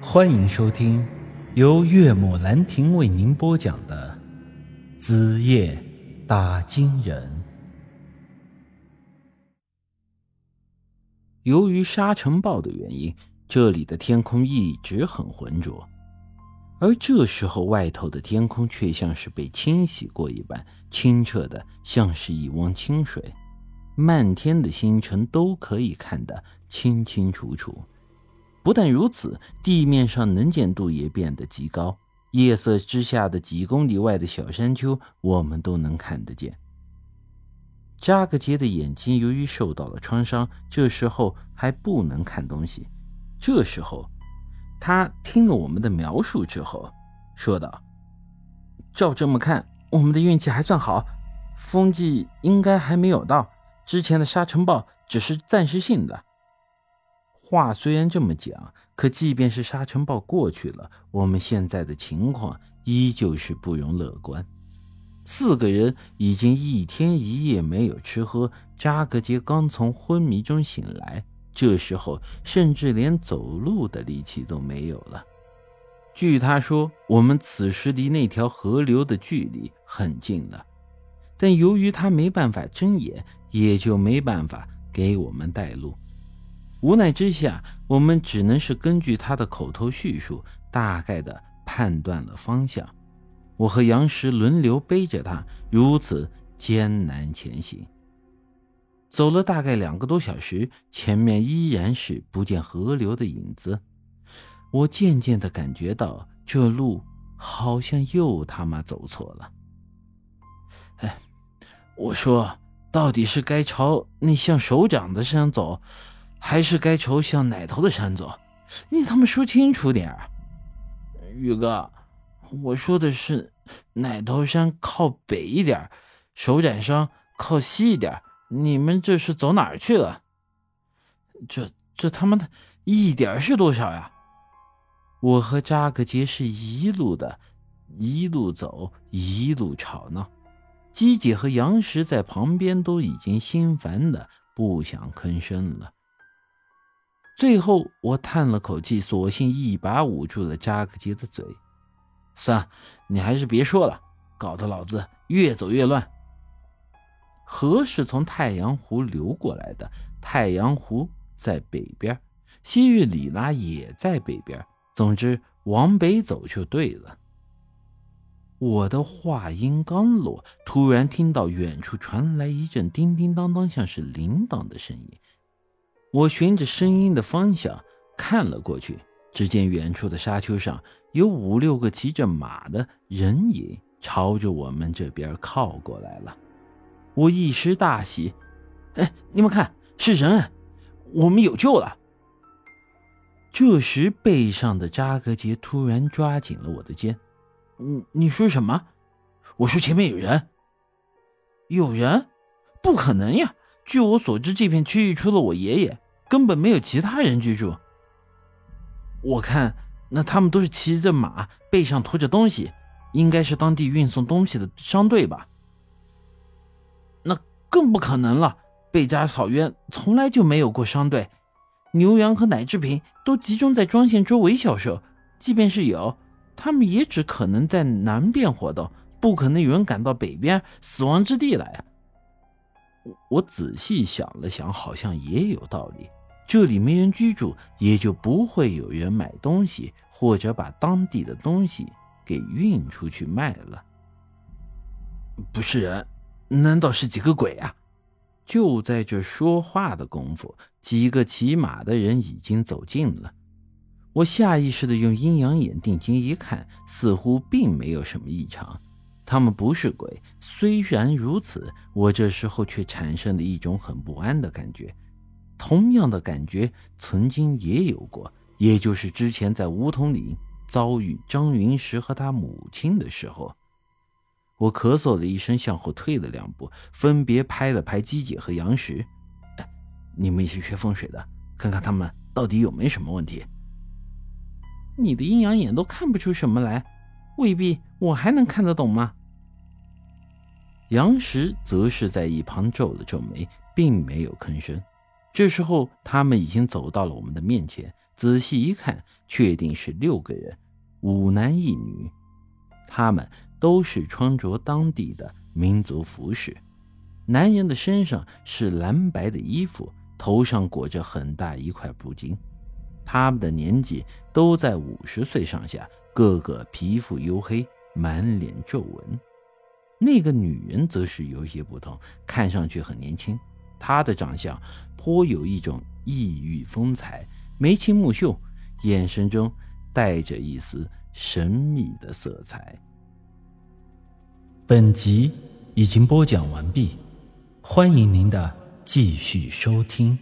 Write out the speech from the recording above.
欢迎收听由岳母兰亭为您播讲的《子夜打金人》。由于沙尘暴的原因，这里的天空一直很浑浊，而这时候外头的天空却像是被清洗过一般，清澈的像是一汪清水，漫天的星辰都可以看得清清楚楚。不但如此，地面上能见度也变得极高。夜色之下的几公里外的小山丘，我们都能看得见。扎克杰的眼睛由于受到了创伤，这时候还不能看东西。这时候，他听了我们的描述之后，说道：“照这么看，我们的运气还算好，风季应该还没有到，之前的沙尘暴只是暂时性的。”话虽然这么讲，可即便是沙尘暴过去了，我们现在的情况依旧是不容乐观。四个人已经一天一夜没有吃喝，扎格杰刚从昏迷中醒来，这时候甚至连走路的力气都没有了。据他说，我们此时离那条河流的距离很近了，但由于他没办法睁眼，也就没办法给我们带路。无奈之下，我们只能是根据他的口头叙述，大概的判断了方向。我和杨石轮流背着他，如此艰难前行。走了大概两个多小时，前面依然是不见河流的影子。我渐渐的感觉到，这路好像又他妈走错了。哎，我说，到底是该朝那像手掌的山走？还是该朝向奶头的山走，你他妈说清楚点，宇哥，我说的是奶头山靠北一点，手掌山靠西一点，你们这是走哪去了？这这他妈的一点是多少呀？我和扎克杰是一路的，一路走，一路吵闹，姬姐和杨石在旁边都已经心烦的不想吭声了。最后，我叹了口气，索性一把捂住了扎克杰的嘴。算了，你还是别说了，搞得老子越走越乱。河是从太阳湖流过来的，太阳湖在北边，西域里拉也在北边。总之，往北走就对了。我的话音刚落，突然听到远处传来一阵叮叮当当，像是铃铛的声音。我循着声音的方向看了过去，只见远处的沙丘上有五六个骑着马的人影朝着我们这边靠过来了。我一时大喜，哎，你们看，是人，我们有救了。这时，背上的扎格杰突然抓紧了我的肩：“你你说什么？”我说：“前面有人。”有人？不可能呀！据我所知，这片区域除了我爷爷。根本没有其他人居住。我看那他们都是骑着马，背上驮着东西，应该是当地运送东西的商队吧。那更不可能了，贝加草原从来就没有过商队，牛羊和奶制品都集中在庄县周围销售。即便是有，他们也只可能在南边活动，不可能有人赶到北边死亡之地来。我仔细想了想，好像也有道理。这里没人居住，也就不会有人买东西，或者把当地的东西给运出去卖了。不是人，难道是几个鬼啊？就在这说话的功夫，几个骑马的人已经走近了。我下意识的用阴阳眼定睛一看，似乎并没有什么异常。他们不是鬼，虽然如此，我这时候却产生了一种很不安的感觉。同样的感觉曾经也有过，也就是之前在梧桐岭遭遇张云石和他母亲的时候。我咳嗽了一声，向后退了两步，分别拍了拍姬姐和杨石：“，你们也是学风水的，看看他们到底有没什么问题。”你的阴阳眼都看不出什么来，未必我还能看得懂吗？杨石则是在一旁皱了皱眉，并没有吭声。这时候，他们已经走到了我们的面前，仔细一看，确定是六个人，五男一女。他们都是穿着当地的民族服饰，男人的身上是蓝白的衣服，头上裹着很大一块布巾。他们的年纪都在五十岁上下，个个皮肤黝黑，满脸皱纹。那个女人则是有些不同，看上去很年轻。她的长相颇有一种异域风采，眉清目秀，眼神中带着一丝神秘的色彩。本集已经播讲完毕，欢迎您的继续收听。